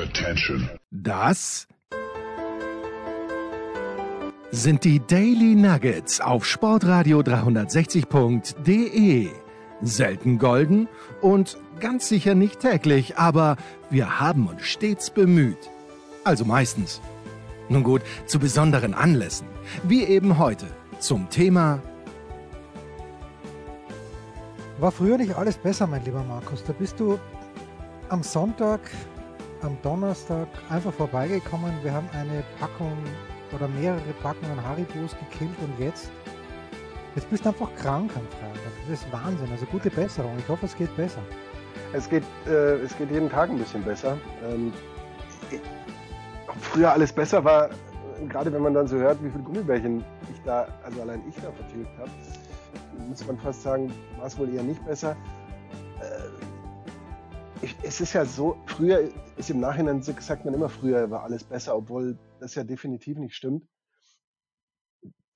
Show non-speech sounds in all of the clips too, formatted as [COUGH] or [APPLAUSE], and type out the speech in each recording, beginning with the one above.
Attention. Das sind die Daily Nuggets auf Sportradio 360.de. Selten golden und ganz sicher nicht täglich, aber wir haben uns stets bemüht. Also meistens. Nun gut, zu besonderen Anlässen, wie eben heute zum Thema War früher nicht alles besser, mein lieber Markus? Da bist du am Sonntag, am Donnerstag einfach vorbeigekommen. Wir haben eine Packung oder mehrere Packungen Haribos gekillt und jetzt, jetzt bist du einfach krank am Freitag. Das ist Wahnsinn. Also gute Besserung. Ich hoffe, es geht besser. Es geht, äh, es geht jeden Tag ein bisschen besser. Ähm, früher alles besser war, gerade wenn man dann so hört, wie viele Gummibärchen ich da, also allein ich da vertilgt habe, muss man fast sagen, war es wohl eher nicht besser. Äh, ich, es ist ja so, früher ist im Nachhinein sagt man immer, früher war alles besser, obwohl das ja definitiv nicht stimmt.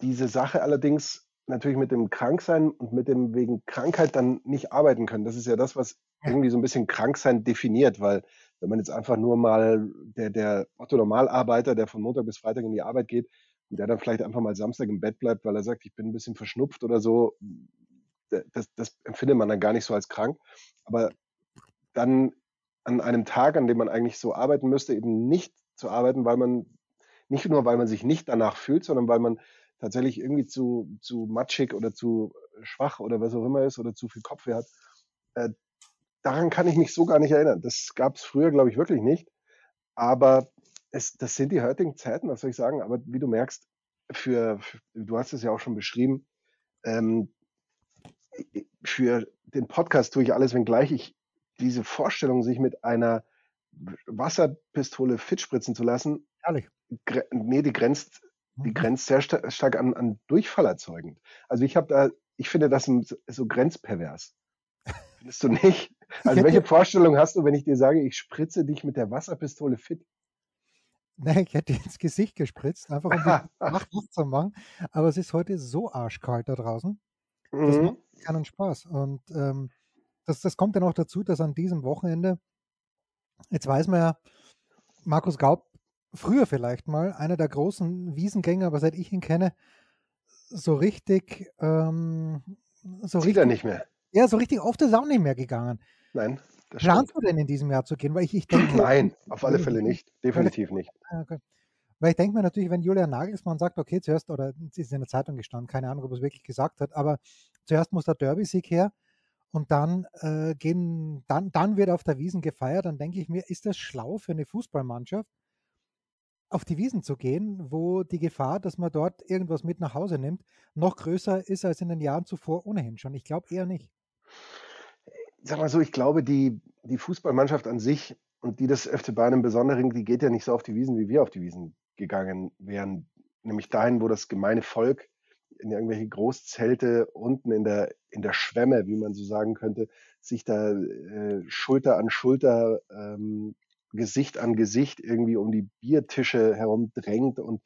Diese Sache allerdings natürlich mit dem Kranksein und mit dem wegen Krankheit dann nicht arbeiten können. Das ist ja das, was irgendwie so ein bisschen Kranksein definiert, weil wenn man jetzt einfach nur mal der, der Otto Normalarbeiter, der von Montag bis Freitag in die Arbeit geht, und der dann vielleicht einfach mal Samstag im Bett bleibt, weil er sagt, ich bin ein bisschen verschnupft oder so, das, das empfindet man dann gar nicht so als krank. Aber dann an einem Tag, an dem man eigentlich so arbeiten müsste, eben nicht zu arbeiten, weil man, nicht nur weil man sich nicht danach fühlt, sondern weil man tatsächlich irgendwie zu, zu matschig oder zu schwach oder was auch immer ist oder zu viel Kopfweh hat. Äh, daran kann ich mich so gar nicht erinnern. Das gab es früher, glaube ich, wirklich nicht. Aber es, das sind die heutigen Zeiten, was soll ich sagen? Aber wie du merkst, für, für du hast es ja auch schon beschrieben, ähm, für den Podcast tue ich alles, wenngleich ich diese Vorstellung, sich mit einer Wasserpistole fit spritzen zu lassen, Herrlich. nee, die grenzt, die mhm. grenzt sehr sta stark an, an Durchfall erzeugend. Also ich habe da, ich finde das so grenzpervers. [LAUGHS] Findest du nicht? Also welche [LAUGHS] Vorstellung hast du, wenn ich dir sage, ich spritze dich mit der Wasserpistole fit? Nein, ich hätte ins Gesicht gespritzt, einfach um die [LAUGHS] Nacht zu machen. Aber es ist heute so arschkalt da draußen. Das mhm. macht keinen Spaß. Und ähm, das, das kommt dann auch dazu, dass an diesem Wochenende, jetzt weiß man ja, Markus Gaub, früher vielleicht mal, einer der großen Wiesengänger, aber seit ich ihn kenne, so richtig, ähm, so Sieht richtig. er nicht mehr. Ja, so richtig oft ist er auch nicht mehr gegangen. Nein. Planst du denn in diesem Jahr zu gehen? Weil ich, ich denke, Nein, auf alle Fälle nicht. Definitiv nicht. Ah, okay. Weil ich denke mir natürlich, wenn Julian Nagelsmann sagt, okay, zuerst, oder es ist in der Zeitung gestanden, keine Ahnung, ob er es wirklich gesagt hat, aber zuerst muss der Derby-Sieg her und dann äh, gehen, dann, dann wird auf der Wiesen gefeiert, dann denke ich mir, ist das schlau für eine Fußballmannschaft, auf die Wiesen zu gehen, wo die Gefahr, dass man dort irgendwas mit nach Hause nimmt, noch größer ist als in den Jahren zuvor ohnehin schon. Ich glaube eher nicht sag mal so, ich glaube, die, die Fußballmannschaft an sich und die des FC Bayern im Besonderen, die geht ja nicht so auf die Wiesen, wie wir auf die Wiesen gegangen wären. Nämlich dahin, wo das gemeine Volk in irgendwelche Großzelte unten in der, in der Schwemme, wie man so sagen könnte, sich da äh, Schulter an Schulter, ähm, Gesicht an Gesicht irgendwie um die Biertische herum drängt und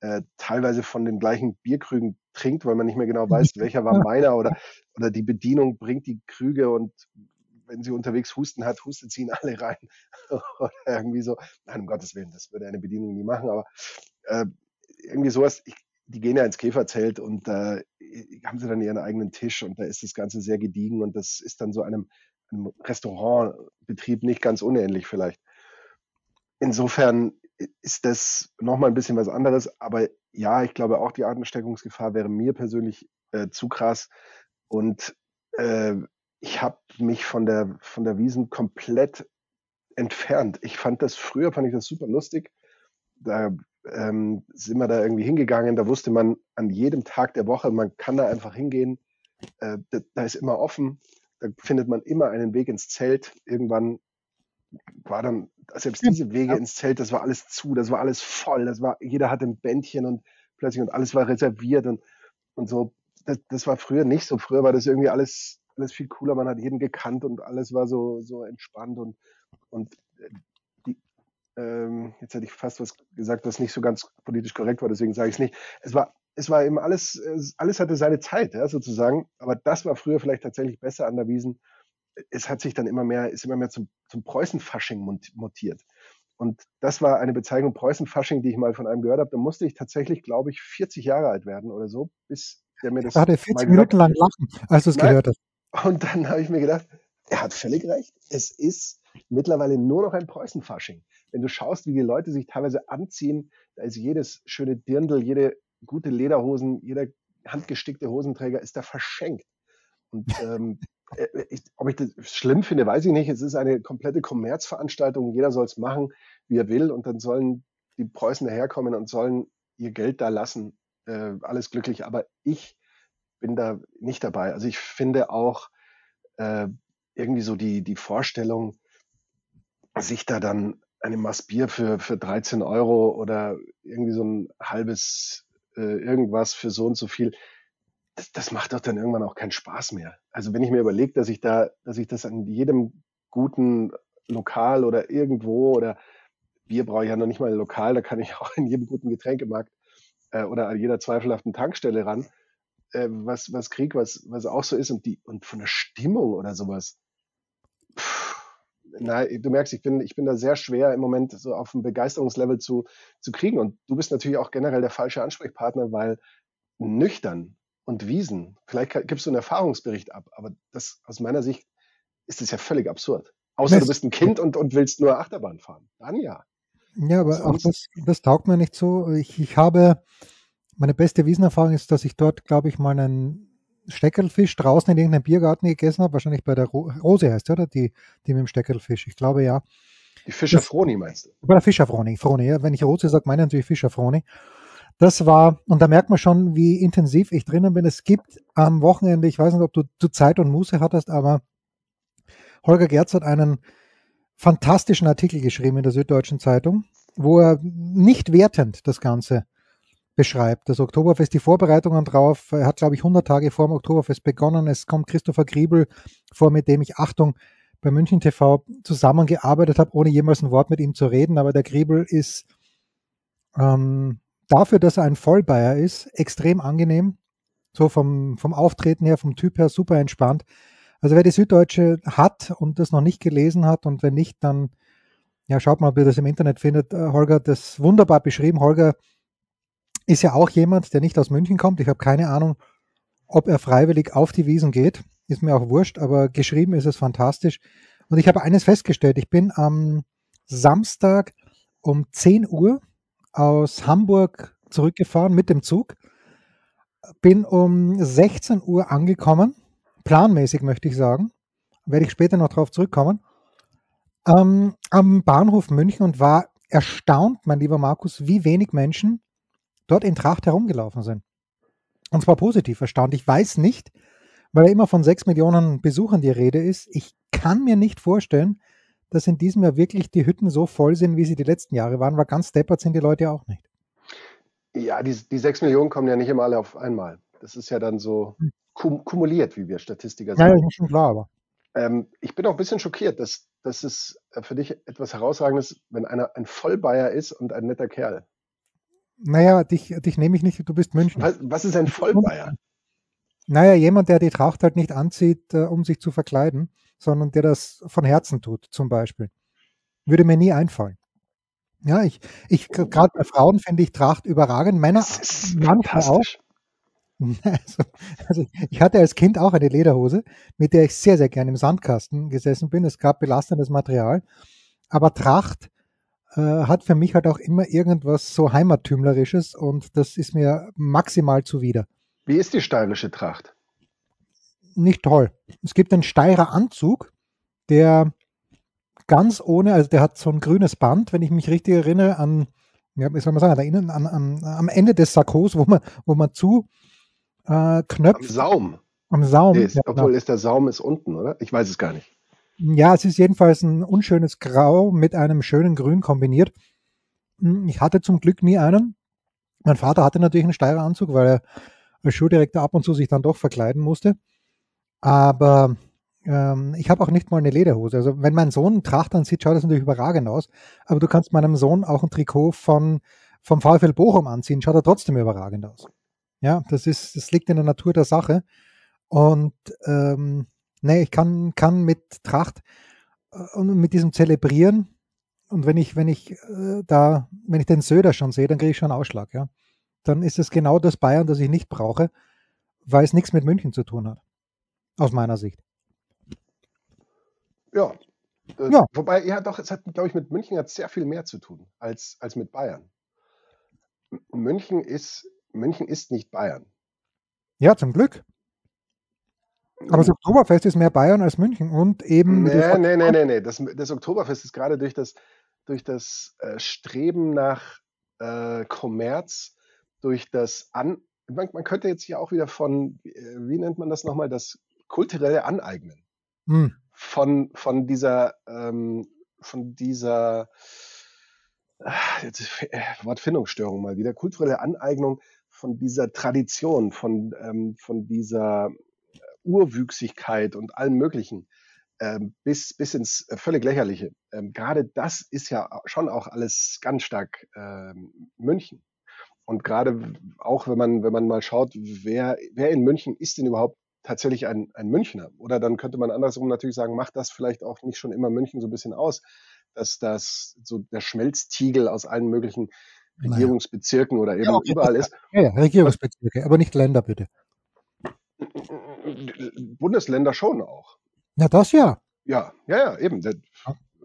äh, teilweise von den gleichen Bierkrügen trinkt, weil man nicht mehr genau weiß, welcher war meiner oder, oder die Bedienung bringt die Krüge und wenn sie unterwegs Husten hat, hustet sie ihn alle rein. [LAUGHS] oder irgendwie so. Nein, um Gottes Willen, das würde eine Bedienung nie machen, aber äh, irgendwie sowas. Ich, die gehen ja ins Käferzelt und da äh, haben sie dann ihren eigenen Tisch und da ist das Ganze sehr gediegen und das ist dann so einem, einem Restaurantbetrieb nicht ganz unähnlich vielleicht. Insofern ist das nochmal ein bisschen was anderes. Aber ja, ich glaube auch, die Ansteckungsgefahr wäre mir persönlich äh, zu krass. Und äh, ich habe mich von der, von der Wiesen komplett entfernt. Ich fand das früher, fand ich das super lustig. Da ähm, sind wir da irgendwie hingegangen. Da wusste man an jedem Tag der Woche, man kann da einfach hingehen. Äh, da, da ist immer offen. Da findet man immer einen Weg ins Zelt. Irgendwann war dann selbst diese Wege ins Zelt, das war alles zu, das war alles voll, das war, jeder hatte ein Bändchen und plötzlich und alles war reserviert und, und so. Das, das war früher nicht so. Früher war das irgendwie alles, alles viel cooler. Man hat jeden gekannt und alles war so, so entspannt und, und äh, ähm, jetzt hätte ich fast was gesagt, was nicht so ganz politisch korrekt war, deswegen sage ich es nicht. Es war, es war eben alles, alles hatte seine Zeit, ja, sozusagen. Aber das war früher vielleicht tatsächlich besser an der Wiesen es hat sich dann immer mehr, ist immer mehr zum, zum Preußenfasching mutiert. Und das war eine Bezeichnung Preußenfasching, die ich mal von einem gehört habe. Da musste ich tatsächlich, glaube ich, 40 Jahre alt werden oder so, bis der mir das. Da hat er 40 Minuten lang lachen, als du es gehört hast. Und dann habe ich mir gedacht, er hat völlig recht. Es ist mittlerweile nur noch ein Preußenfasching. Wenn du schaust, wie die Leute sich teilweise anziehen, da ist jedes schöne Dirndl, jede gute Lederhosen, jeder handgestickte Hosenträger ist da verschenkt. Und [LAUGHS] ähm, äh, ich, ob ich das schlimm finde, weiß ich nicht. Es ist eine komplette Kommerzveranstaltung. Jeder soll es machen, wie er will. Und dann sollen die Preußen daherkommen und sollen ihr Geld da lassen. Äh, alles glücklich. Aber ich bin da nicht dabei. Also ich finde auch äh, irgendwie so die, die Vorstellung, sich da dann eine Maß Bier für, für 13 Euro oder irgendwie so ein halbes äh, irgendwas für so und so viel das, das macht doch dann irgendwann auch keinen Spaß mehr. Also wenn ich mir überlege, dass ich da, dass ich das an jedem guten Lokal oder irgendwo oder Bier brauche ich ja noch nicht mal Lokal, da kann ich [LAUGHS] auch in jedem guten Getränkemarkt äh, oder an jeder zweifelhaften Tankstelle ran, äh, was, was krieg, was, was auch so ist und die, und von der Stimmung oder sowas. Nein, du merkst, ich bin, ich bin da sehr schwer im Moment so auf ein Begeisterungslevel zu, zu kriegen. Und du bist natürlich auch generell der falsche Ansprechpartner, weil nüchtern und Wiesen. Vielleicht gibst du einen Erfahrungsbericht ab, aber das aus meiner Sicht ist es ja völlig absurd. Außer du bist ein Kind und, und willst nur Achterbahn fahren. Dann ja. Ja, aber auch das, das taugt mir nicht so. Ich, ich habe, meine beste Wiesenerfahrung ist, dass ich dort, glaube ich, mal einen Steckelfisch draußen in irgendeinem Biergarten gegessen habe. Wahrscheinlich bei der Ro Rose heißt, oder? Die, die mit dem Steckelfisch. Ich glaube ja. Die Fischerfroni meinst du? Bei der Fischerfroni. Froni, ja. Wenn ich Rose sage, meine ich natürlich Fischerfroni. Das war, und da merkt man schon, wie intensiv ich drinnen bin. Es gibt am Wochenende, ich weiß nicht, ob du, du Zeit und Muße hattest, aber Holger Gerz hat einen fantastischen Artikel geschrieben in der Süddeutschen Zeitung, wo er nicht wertend das Ganze beschreibt. Das Oktoberfest, die Vorbereitungen drauf. Er hat, glaube ich, 100 Tage vor dem Oktoberfest begonnen. Es kommt Christopher Griebel vor, mit dem ich, Achtung, bei München TV zusammengearbeitet habe, ohne jemals ein Wort mit ihm zu reden. Aber der Griebel ist ähm, dafür, dass er ein Vollbayer ist, extrem angenehm. So vom, vom Auftreten her, vom Typ her super entspannt. Also wer die Süddeutsche hat und das noch nicht gelesen hat und wenn nicht, dann ja, schaut mal, ob ihr das im Internet findet. Äh, Holger das wunderbar beschrieben. Holger ist ja auch jemand, der nicht aus München kommt. Ich habe keine Ahnung, ob er freiwillig auf die Wiesen geht. Ist mir auch wurscht, aber geschrieben ist es fantastisch. Und ich habe eines festgestellt. Ich bin am Samstag um 10 Uhr aus Hamburg zurückgefahren mit dem Zug. Bin um 16 Uhr angekommen, planmäßig möchte ich sagen, werde ich später noch darauf zurückkommen, ähm, am Bahnhof München und war erstaunt, mein lieber Markus, wie wenig Menschen dort in Tracht herumgelaufen sind. Und zwar positiv erstaunt. Ich weiß nicht, weil ja immer von sechs Millionen Besuchern die Rede ist, ich kann mir nicht vorstellen, dass in diesem Jahr wirklich die Hütten so voll sind, wie sie die letzten Jahre waren, weil ganz deppert sind die Leute ja auch nicht. Ja, die, die sechs Millionen kommen ja nicht immer alle auf einmal. Das ist ja dann so hm. kum kumuliert, wie wir Statistiker sagen. Ja, das ist schon klar, aber. Ähm, ich bin auch ein bisschen schockiert, dass, dass es für dich etwas Herausragendes, wenn einer ein Vollbayer ist und ein netter Kerl. Naja, dich, dich nehme ich nicht, du bist München. Was, was ist ein Vollbayer? Naja, jemand, der die Tracht halt nicht anzieht, äh, um sich zu verkleiden, sondern der das von Herzen tut, zum Beispiel. Würde mir nie einfallen. Ja, ich, ich gerade bei Frauen finde ich Tracht überragend. Männer manchmal auch. [LAUGHS] Also, also, ich hatte als Kind auch eine Lederhose, mit der ich sehr, sehr gerne im Sandkasten gesessen bin. Es gab belastendes Material. Aber Tracht äh, hat für mich halt auch immer irgendwas so Heimattümlerisches und das ist mir maximal zuwider. Wie ist die steirische Tracht? Nicht toll. Es gibt einen Steirer Anzug, der ganz ohne, also der hat so ein grünes Band, wenn ich mich richtig erinnere, an, ja, wie soll man sagen, an, an, an, am Ende des Sakkos, wo man, wo man zu äh, knöpft. Am Saum. Am Saum. Ist, ja, obwohl genau. ist der Saum ist unten, oder? Ich weiß es gar nicht. Ja, es ist jedenfalls ein unschönes Grau mit einem schönen Grün kombiniert. Hm, ich hatte zum Glück nie einen. Mein Vater hatte natürlich einen Steirer Anzug, weil er als Schuldirektor ab und zu sich dann doch verkleiden musste. Aber ähm, ich habe auch nicht mal eine Lederhose. Also wenn mein Sohn Tracht ansieht, schaut das natürlich überragend aus. Aber du kannst meinem Sohn auch ein Trikot von, vom VfL Bochum anziehen, schaut er trotzdem überragend aus. Ja, das ist, das liegt in der Natur der Sache. Und ähm, nee, ich kann, kann mit Tracht äh, und mit diesem Zelebrieren Und wenn ich, wenn ich äh, da, wenn ich den Söder schon sehe, dann kriege ich schon einen Ausschlag, ja. Dann ist es genau das Bayern, das ich nicht brauche, weil es nichts mit München zu tun hat. Aus meiner Sicht. Ja. Ja. Wobei, ja doch, es hat, glaube ich, mit München hat sehr viel mehr zu tun als, als mit Bayern. München ist, München ist nicht Bayern. Ja, zum Glück. Aber das Oktoberfest ist mehr Bayern als München und eben. Nee, nee, nee, nee, nee. Das, das Oktoberfest ist gerade durch das, durch das äh, Streben nach äh, Kommerz, durch das An. Man, man, könnte jetzt hier auch wieder von, äh, wie nennt man das nochmal, das kulturelle Aneignen. Hm. Von, von dieser, ähm, von dieser, äh, jetzt, äh, Wortfindungsstörung mal wieder, kulturelle Aneignung von dieser Tradition, von, ähm, von dieser Urwüchsigkeit und allem Möglichen ähm, bis, bis ins äh, völlig Lächerliche. Ähm, gerade das ist ja schon auch alles ganz stark ähm, München. Und gerade auch, wenn man, wenn man mal schaut, wer, wer in München ist denn überhaupt tatsächlich ein, ein Münchner? Oder dann könnte man andersrum natürlich sagen, macht das vielleicht auch nicht schon immer München so ein bisschen aus, dass das so der Schmelztiegel aus allen möglichen Regierungsbezirken oder eben ja, okay. überall ist. Ja, ja, Regierungsbezirke, aber nicht Länder bitte. Bundesländer schon auch. Na, das ja. Ja, ja, ja, eben.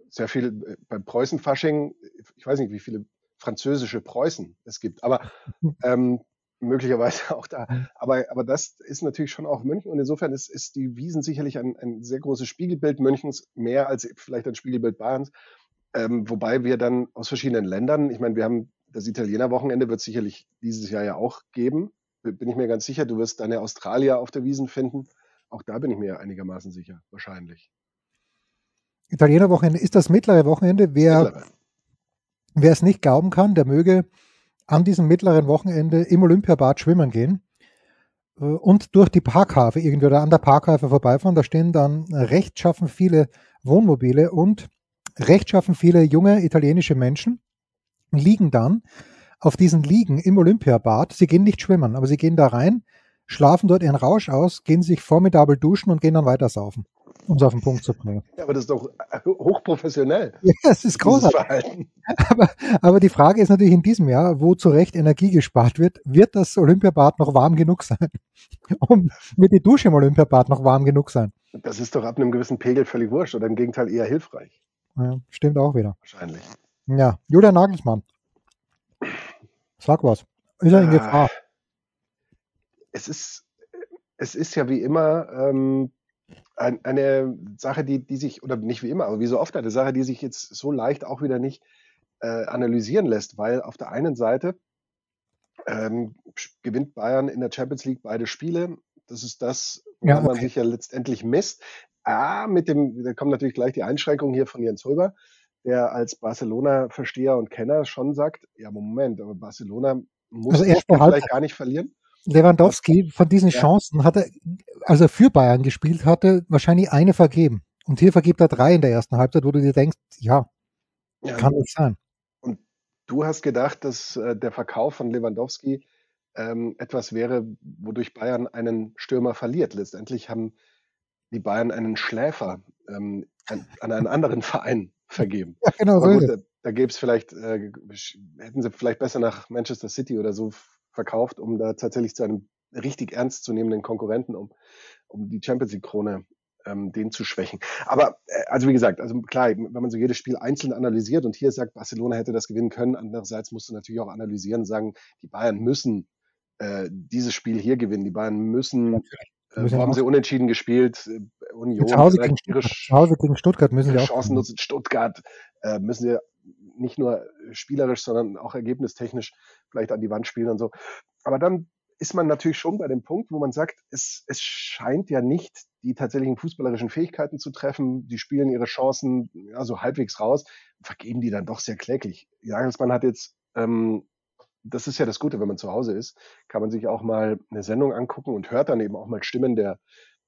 Sehr viel äh, beim Preußenfasching, ich weiß nicht, wie viele französische Preußen es gibt, aber [LAUGHS] ähm, möglicherweise auch da. Aber, aber das ist natürlich schon auch München und insofern ist, ist die Wiesen sicherlich ein, ein sehr großes Spiegelbild Münchens, mehr als vielleicht ein Spiegelbild Bayerns. Ähm, wobei wir dann aus verschiedenen Ländern, ich meine, wir haben das Italiener-Wochenende wird sicherlich dieses Jahr ja auch geben bin ich mir ganz sicher, du wirst deine Australier auf der Wiesen finden. Auch da bin ich mir einigermaßen sicher, wahrscheinlich. Italiener Wochenende ist das mittlere Wochenende. Wer, mittlere. wer es nicht glauben kann, der möge an diesem mittleren Wochenende im Olympiabad schwimmen gehen äh, und durch die Parkhafe irgendwie oder an der Parkhafe vorbeifahren. Da stehen dann rechtschaffen viele Wohnmobile und rechtschaffen viele junge italienische Menschen liegen dann auf diesen Liegen im Olympiabad. Sie gehen nicht schwimmen, aber sie gehen da rein, schlafen dort ihren Rausch aus, gehen sich formidabel duschen und gehen dann weiter saufen, um es auf den Punkt zu bringen. Ja, aber das ist doch hochprofessionell. [LAUGHS] Ja, es ist großartig. Aber, aber die Frage ist natürlich in diesem Jahr, wo zu Recht Energie gespart wird, wird das Olympiabad noch warm genug sein? [LAUGHS] Um, wird die Dusche im Olympiabad noch warm genug sein? Das ist doch ab einem gewissen Pegel völlig wurscht oder im Gegenteil eher hilfreich. Ja, stimmt auch wieder. Wahrscheinlich. Ja, Julian Nagelsmann. Sag was. Ist er in Gefahr? Es ist, es ist ja wie immer ähm, ein, eine Sache, die, die sich, oder nicht wie immer, aber wie so oft eine Sache, die sich jetzt so leicht auch wieder nicht äh, analysieren lässt, weil auf der einen Seite ähm, gewinnt Bayern in der Champions League beide Spiele. Das ist das, wo ja, okay. man sich ja letztendlich misst. Ah, mit dem, da kommen natürlich gleich die Einschränkungen hier von Jens Röber der als Barcelona-Versteher und Kenner schon sagt, ja, Moment, aber Barcelona muss also erst vielleicht gar nicht verlieren. Lewandowski von diesen ja. Chancen hat er, als er für Bayern gespielt hatte, wahrscheinlich eine vergeben. Und hier vergibt er drei in der ersten Halbzeit, wo du dir denkst, ja, ja kann nicht sein. Und du hast gedacht, dass äh, der Verkauf von Lewandowski ähm, etwas wäre, wodurch Bayern einen Stürmer verliert. Letztendlich haben die Bayern einen Schläfer ähm, an, an einen anderen [LAUGHS] Verein vergeben. Ja, genau. Aber gut, da, da gäbe es vielleicht, äh, hätten sie vielleicht besser nach Manchester City oder so verkauft, um da tatsächlich zu einem richtig ernstzunehmenden Konkurrenten, um, um die Champions League Krone ähm, den zu schwächen. Aber äh, also wie gesagt, also klar, wenn man so jedes Spiel einzeln analysiert und hier sagt, Barcelona hätte das gewinnen können, andererseits musst du natürlich auch analysieren, sagen, die Bayern müssen äh, dieses Spiel hier gewinnen, die Bayern müssen äh, wo haben sie unentschieden gespielt? Äh, Union. Zu Hause, gegen Stuttgart, zu Hause gegen Stuttgart müssen sie auch. Chancen nutzen. Stuttgart äh, müssen sie nicht nur spielerisch, sondern auch ergebnistechnisch vielleicht an die Wand spielen und so. Aber dann ist man natürlich schon bei dem Punkt, wo man sagt, es, es scheint ja nicht die tatsächlichen fußballerischen Fähigkeiten zu treffen. Die spielen ihre Chancen ja, so halbwegs raus, vergeben die dann doch sehr kläglich. Jagelsmann hat jetzt ähm, das ist ja das Gute, wenn man zu Hause ist, kann man sich auch mal eine Sendung angucken und hört dann eben auch mal Stimmen der,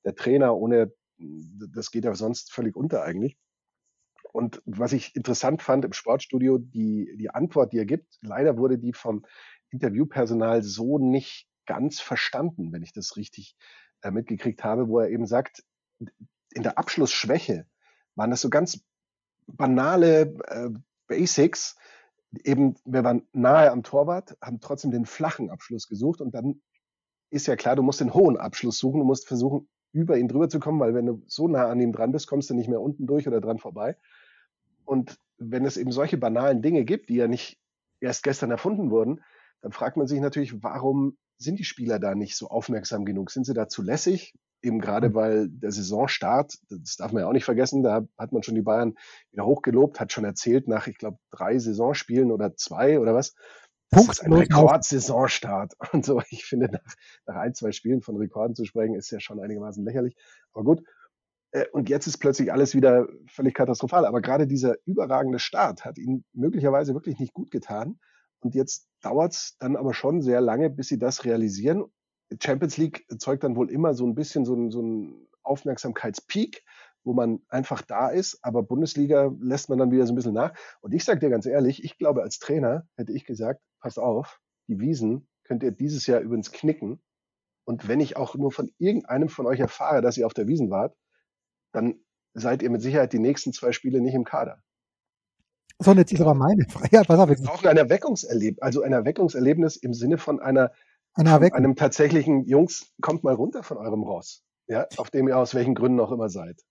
der Trainer, ohne, das geht ja sonst völlig unter eigentlich. Und was ich interessant fand im Sportstudio, die, die Antwort, die er gibt, leider wurde die vom Interviewpersonal so nicht ganz verstanden, wenn ich das richtig äh, mitgekriegt habe, wo er eben sagt, in der Abschlussschwäche waren das so ganz banale äh, Basics. Eben, wir waren nahe am Torwart, haben trotzdem den flachen Abschluss gesucht und dann ist ja klar, du musst den hohen Abschluss suchen, du musst versuchen, über ihn drüber zu kommen, weil wenn du so nah an ihm dran bist, kommst du nicht mehr unten durch oder dran vorbei. Und wenn es eben solche banalen Dinge gibt, die ja nicht erst gestern erfunden wurden, dann fragt man sich natürlich, warum sind die Spieler da nicht so aufmerksam genug? Sind sie da zu lässig? Eben gerade mhm. weil der Saisonstart, das darf man ja auch nicht vergessen, da hat man schon die Bayern wieder hochgelobt, hat schon erzählt nach, ich glaube, drei Saisonspielen oder zwei oder was. Das ist ein Rekordsaisonstart. [LAUGHS] Und so, ich finde, nach, nach ein, zwei Spielen von Rekorden zu sprechen, ist ja schon einigermaßen lächerlich. Aber gut, äh, und jetzt ist plötzlich alles wieder völlig katastrophal. Aber gerade dieser überragende Start hat ihnen möglicherweise wirklich nicht gut getan. Und jetzt dauert es dann aber schon sehr lange, bis sie das realisieren. Champions League erzeugt dann wohl immer so ein bisschen so ein, so ein Aufmerksamkeitspeak, wo man einfach da ist, aber Bundesliga lässt man dann wieder so ein bisschen nach. Und ich sage dir ganz ehrlich, ich glaube, als Trainer hätte ich gesagt, passt auf, die Wiesen könnt ihr dieses Jahr übrigens knicken. Und wenn ich auch nur von irgendeinem von euch erfahre, dass ihr auf der Wiesen wart, dann seid ihr mit Sicherheit die nächsten zwei Spiele nicht im Kader. So, jetzt ist aber meine [LAUGHS] Frage. Ja, pass auf. Wir brauchen ein Erweckungserlebnis, also ein Erweckungserlebnis im Sinne von einer, eine von einem tatsächlichen, Jungs, kommt mal runter von eurem Ross, ja, auf dem ihr aus welchen Gründen auch immer seid.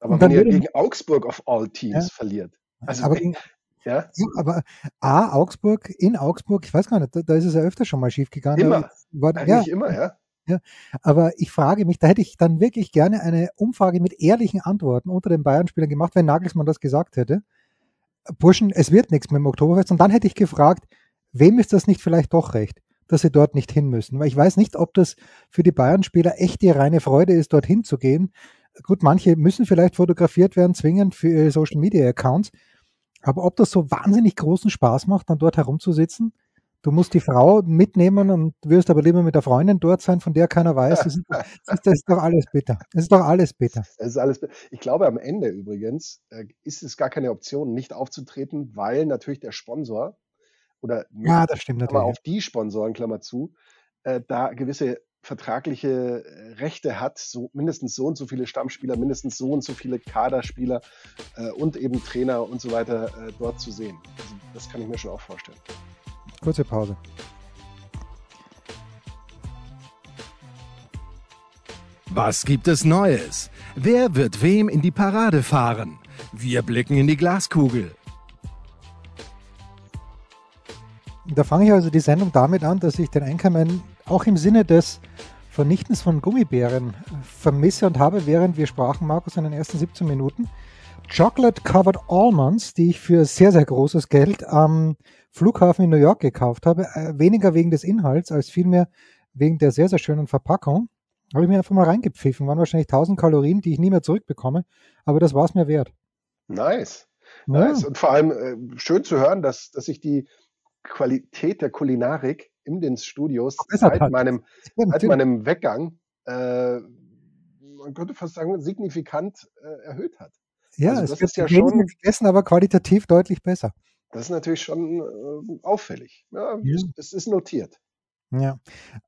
Aber wenn ihr gegen Augsburg of all Teams ja, verliert, also aber, wenn, ja? ja? aber A, Augsburg, in Augsburg, ich weiß gar nicht, da, da ist es ja öfter schon mal schief gegangen. Immer, war, eigentlich ja, immer, ja. Ja, aber ich frage mich, da hätte ich dann wirklich gerne eine Umfrage mit ehrlichen Antworten unter den Bayern-Spielern gemacht, wenn Nagelsmann das gesagt hätte. Burschen, es wird nichts mit dem Oktoberfest. Und dann hätte ich gefragt, wem ist das nicht vielleicht doch recht, dass sie dort nicht hin müssen? Weil ich weiß nicht, ob das für die Bayern-Spieler echt die reine Freude ist, dorthin zu gehen. Gut, manche müssen vielleicht fotografiert werden, zwingend für ihre Social-Media-Accounts. Aber ob das so wahnsinnig großen Spaß macht, dann dort herumzusitzen, Du musst die Frau mitnehmen und wirst aber lieber mit der Freundin dort sein, von der keiner weiß. Das ist, das ist doch alles bitter. Das ist doch alles bitter. Es ist alles. Ich glaube, am Ende übrigens äh, ist es gar keine Option, nicht aufzutreten, weil natürlich der Sponsor oder ja, das stimmt aber auf die Sponsoren, Klammer zu, äh, da gewisse vertragliche äh, Rechte hat, so mindestens so und so viele Stammspieler, mindestens so und so viele Kaderspieler äh, und eben Trainer und so weiter äh, dort zu sehen. Also das kann ich mir schon auch vorstellen. Kurze Pause. Was gibt es Neues? Wer wird wem in die Parade fahren? Wir blicken in die Glaskugel. Da fange ich also die Sendung damit an, dass ich den Einkommen auch im Sinne des Vernichtens von Gummibären vermisse und habe, während wir sprachen, Markus, in den ersten 17 Minuten. Chocolate Covered Almonds, die ich für sehr, sehr großes Geld am Flughafen in New York gekauft habe. Äh, weniger wegen des Inhalts als vielmehr wegen der sehr, sehr schönen Verpackung. Habe ich mir einfach mal reingepfiffen. Waren wahrscheinlich 1000 Kalorien, die ich nie mehr zurückbekomme. Aber das war es mir wert. Nice. Ja. nice. Und vor allem äh, schön zu hören, dass, dass sich die Qualität der Kulinarik in den Studios seit meinem, [LAUGHS] seit meinem Weggang, äh, man könnte fast sagen, signifikant äh, erhöht hat. Ja, also das ist ja schon gegessen, aber qualitativ deutlich besser. Das ist natürlich schon äh, auffällig. Ja, ja. Es ist notiert. Ja.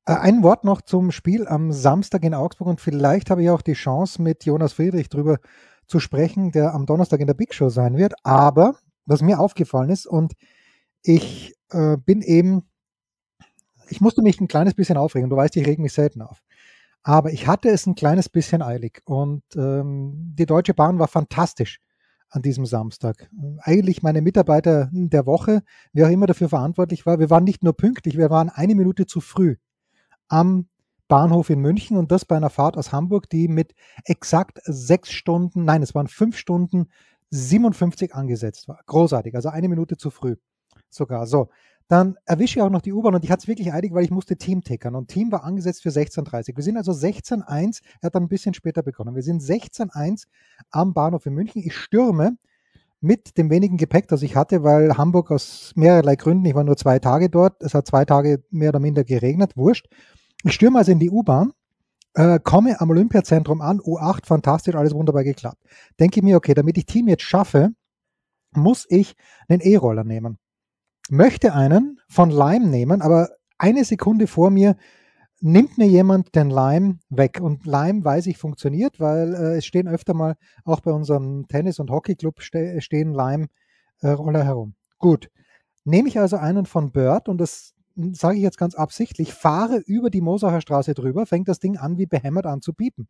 Äh, ein Wort noch zum Spiel am Samstag in Augsburg und vielleicht habe ich auch die Chance, mit Jonas Friedrich drüber zu sprechen, der am Donnerstag in der Big Show sein wird. Aber was mir aufgefallen ist und ich äh, bin eben, ich musste mich ein kleines bisschen aufregen. Du weißt, ich reg mich selten auf. Aber ich hatte es ein kleines bisschen eilig und ähm, die Deutsche Bahn war fantastisch an diesem Samstag. Eigentlich meine Mitarbeiter der Woche, wer auch immer dafür verantwortlich war, wir waren nicht nur pünktlich, wir waren eine Minute zu früh am Bahnhof in München und das bei einer Fahrt aus Hamburg, die mit exakt sechs Stunden, nein, es waren fünf Stunden 57 angesetzt war. Großartig, also eine Minute zu früh sogar. So, dann erwische ich auch noch die U-Bahn und ich hatte es wirklich eilig, weil ich musste Team tickern und Team war angesetzt für 16.30 Wir sind also 16.1, er hat dann ein bisschen später begonnen. Wir sind 16.1 am Bahnhof in München. Ich stürme mit dem wenigen Gepäck, das ich hatte, weil Hamburg aus mehrerlei Gründen, ich war nur zwei Tage dort, es hat zwei Tage mehr oder minder geregnet, wurscht. Ich stürme also in die U-Bahn, äh, komme am Olympiazentrum an, U8, fantastisch, alles wunderbar geklappt. Denke mir, okay, damit ich Team jetzt schaffe, muss ich einen E-Roller nehmen möchte einen von Lime nehmen, aber eine Sekunde vor mir nimmt mir jemand den Lime weg. Und Lime weiß ich funktioniert, weil äh, es stehen öfter mal, auch bei unserem Tennis- und Hockeyclub ste stehen Lime äh, herum. Gut. Nehme ich also einen von Bird und das sage ich jetzt ganz absichtlich, fahre über die Mosacher Straße drüber, fängt das Ding an, wie behämmert an zu piepen.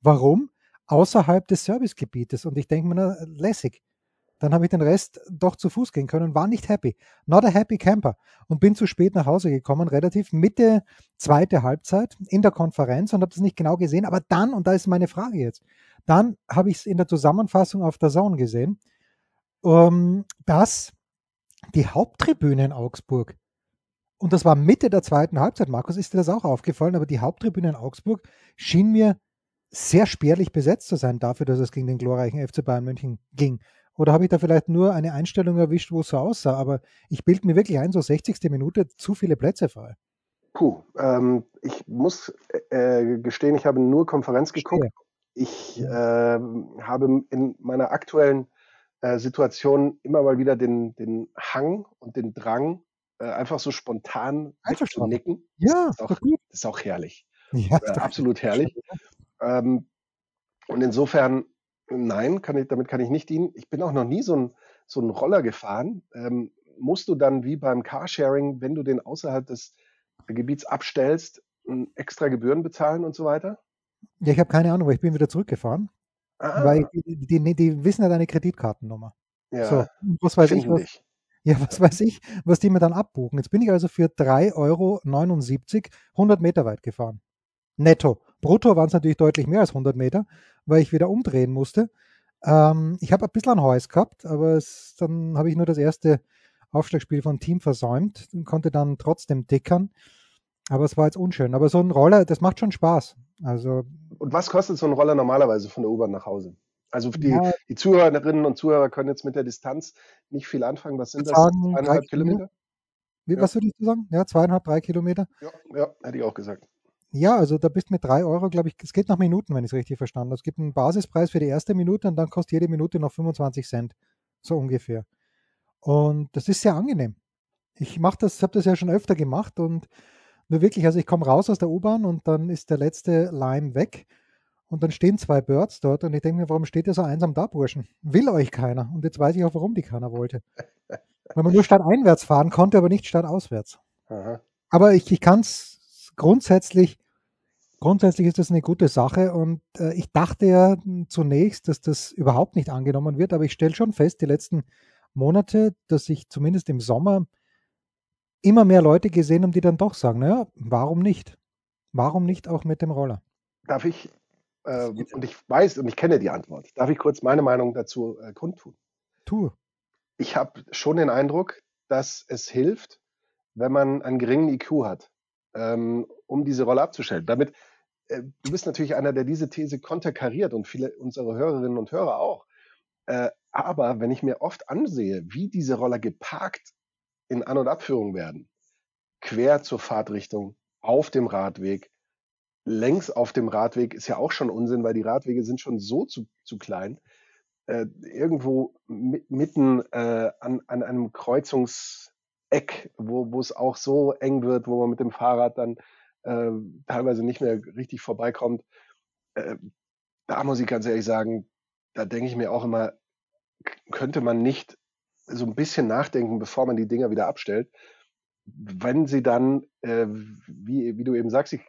Warum? Außerhalb des Servicegebietes. Und ich denke mir, na, lässig. Dann habe ich den Rest doch zu Fuß gehen können, war nicht happy. Not a happy camper. Und bin zu spät nach Hause gekommen, relativ Mitte zweite Halbzeit in der Konferenz und habe das nicht genau gesehen. Aber dann, und da ist meine Frage jetzt, dann habe ich es in der Zusammenfassung auf der Zone gesehen, ähm, dass die Haupttribüne in Augsburg, und das war Mitte der zweiten Halbzeit, Markus, ist dir das auch aufgefallen, aber die Haupttribüne in Augsburg schien mir sehr spärlich besetzt zu sein dafür, dass es gegen den glorreichen FC Bayern München ging. Oder habe ich da vielleicht nur eine Einstellung erwischt, wo es so aussah? Aber ich bilde mir wirklich ein, so 60. Minute zu viele Plätze frei. Puh, ähm, ich muss äh, gestehen, ich habe nur Konferenz geguckt. Ich äh, habe in meiner aktuellen äh, Situation immer mal wieder den, den Hang und den Drang, äh, einfach so spontan zu nicken. Ja, das ist, auch, das ist auch herrlich. Ja, äh, [LAUGHS] absolut herrlich. Ähm, und insofern Nein, kann ich, damit kann ich nicht dienen. Ich bin auch noch nie so ein, so ein Roller gefahren. Ähm, musst du dann wie beim Carsharing, wenn du den außerhalb des Gebiets abstellst, extra Gebühren bezahlen und so weiter? Ja, ich habe keine Ahnung, weil ich bin wieder zurückgefahren. Ah. Weil die, die, die, wissen ja deine Kreditkartennummer. Ja, so, was weiß ich, was, ja, was weiß ich, was die mir dann abbuchen. Jetzt bin ich also für 3,79 Euro 100 Meter weit gefahren. Netto. Brutto waren es natürlich deutlich mehr als 100 Meter, weil ich wieder umdrehen musste. Ähm, ich habe ein bisschen ein Häus gehabt, aber es, dann habe ich nur das erste Aufschlagspiel von Team versäumt und konnte dann trotzdem dickern. Aber es war jetzt unschön. Aber so ein Roller, das macht schon Spaß. Also, und was kostet so ein Roller normalerweise von der U-Bahn nach Hause? Also die, ja, die Zuhörerinnen und Zuhörer können jetzt mit der Distanz nicht viel anfangen. Was sind das? Zweieinhalb Kilometer? Wie, ja. Was würdest du sagen? Ja, zweieinhalb, drei Kilometer? Ja, ja, hätte ich auch gesagt. Ja, also da bist du mit drei Euro, glaube ich, es geht nach Minuten, wenn ich es richtig verstanden habe. Es gibt einen Basispreis für die erste Minute und dann kostet jede Minute noch 25 Cent, so ungefähr. Und das ist sehr angenehm. Ich mache das, habe das ja schon öfter gemacht und nur wirklich, also ich komme raus aus der U-Bahn und dann ist der letzte Lime weg und dann stehen zwei Birds dort und ich denke mir, warum steht ihr so einsam da, Burschen? Will euch keiner. Und jetzt weiß ich auch, warum die keiner wollte. Weil man nur [LAUGHS] stadteinwärts fahren konnte, aber nicht stadtauswärts. Aha. Aber ich, ich kann es grundsätzlich, grundsätzlich ist das eine gute Sache und äh, ich dachte ja zunächst, dass das überhaupt nicht angenommen wird, aber ich stelle schon fest, die letzten Monate, dass ich zumindest im Sommer immer mehr Leute gesehen habe, die dann doch sagen, naja, warum nicht? Warum nicht auch mit dem Roller? Darf ich, äh, und ich weiß und ich kenne die Antwort, darf ich kurz meine Meinung dazu äh, kundtun? Tu. Ich habe schon den Eindruck, dass es hilft, wenn man einen geringen IQ hat ähm, um diese Rolle abzustellen. Damit, äh, du bist natürlich einer, der diese These konterkariert und viele unserer Hörerinnen und Hörer auch. Äh, aber wenn ich mir oft ansehe, wie diese Roller geparkt in An- und Abführung werden, quer zur Fahrtrichtung, auf dem Radweg, längs auf dem Radweg ist ja auch schon Unsinn, weil die Radwege sind schon so zu, zu klein. Äh, irgendwo mitten äh, an, an einem Kreuzungs, Eck, wo, es auch so eng wird, wo man mit dem Fahrrad dann äh, teilweise nicht mehr richtig vorbeikommt. Äh, da muss ich ganz ehrlich sagen, da denke ich mir auch immer, könnte man nicht so ein bisschen nachdenken, bevor man die Dinger wieder abstellt. Wenn sie dann, äh, wie, wie du eben sagst, ich,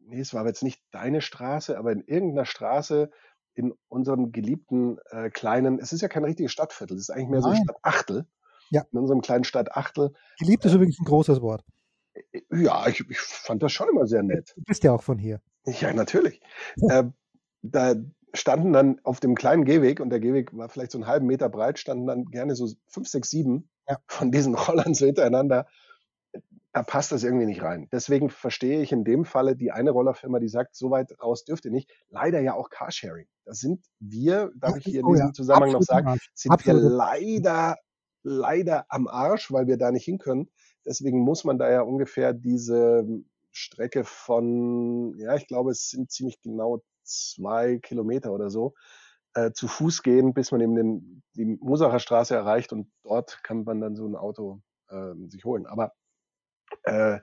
nee, es war jetzt nicht deine Straße, aber in irgendeiner Straße in unserem geliebten äh, kleinen, es ist ja kein richtiges Stadtviertel, es ist eigentlich mehr so ein Stadtachtel. Ja. In unserem kleinen Stadt Achtel. Geliebt ist äh, übrigens ein großes Wort. Ja, ich, ich, fand das schon immer sehr nett. Du bist ja auch von hier. Ja, natürlich. Ja. Äh, da standen dann auf dem kleinen Gehweg, und der Gehweg war vielleicht so einen halben Meter breit, standen dann gerne so fünf, sechs, sieben ja. von diesen Rollern so hintereinander. Da passt das irgendwie nicht rein. Deswegen verstehe ich in dem Falle die eine Rollerfirma, die sagt, so weit raus dürft ihr nicht. Leider ja auch Carsharing. Da sind wir, darf ich hier in oh diesem Zusammenhang noch sagen, sind Absolut. wir leider leider am Arsch, weil wir da nicht hin können. Deswegen muss man da ja ungefähr diese Strecke von, ja, ich glaube, es sind ziemlich genau zwei Kilometer oder so, äh, zu Fuß gehen, bis man eben den, die Mosacher Straße erreicht und dort kann man dann so ein Auto äh, sich holen. Aber äh,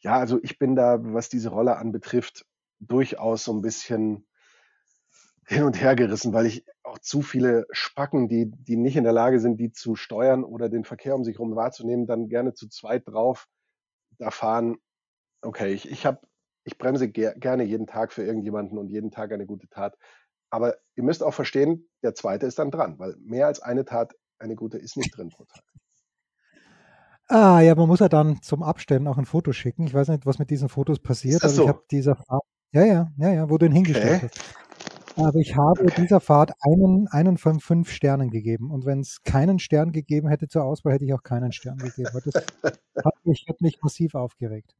ja, also ich bin da, was diese Rolle anbetrifft, durchaus so ein bisschen hin und her gerissen, weil ich auch zu viele Spacken, die, die nicht in der Lage sind, die zu steuern oder den Verkehr um sich herum wahrzunehmen, dann gerne zu zweit drauf da fahren. Okay, ich, ich, hab, ich bremse ger gerne jeden Tag für irgendjemanden und jeden Tag eine gute Tat. Aber ihr müsst auch verstehen, der zweite ist dann dran, weil mehr als eine Tat, eine gute, ist nicht drin pro Tag. Ah, ja, man muss ja dann zum Abstellen auch ein Foto schicken. Ich weiß nicht, was mit diesen Fotos passiert, aber so? ich habe dieser Fahrt, ja, ja, ja, ja, wo du ihn hingestellt okay. hast. Aber ich habe okay. dieser Fahrt einen, einen von fünf Sternen gegeben. Und wenn es keinen Stern gegeben hätte zur Auswahl, hätte ich auch keinen Stern gegeben. Das [LAUGHS] hat mich, hat mich massiv aufgeregt.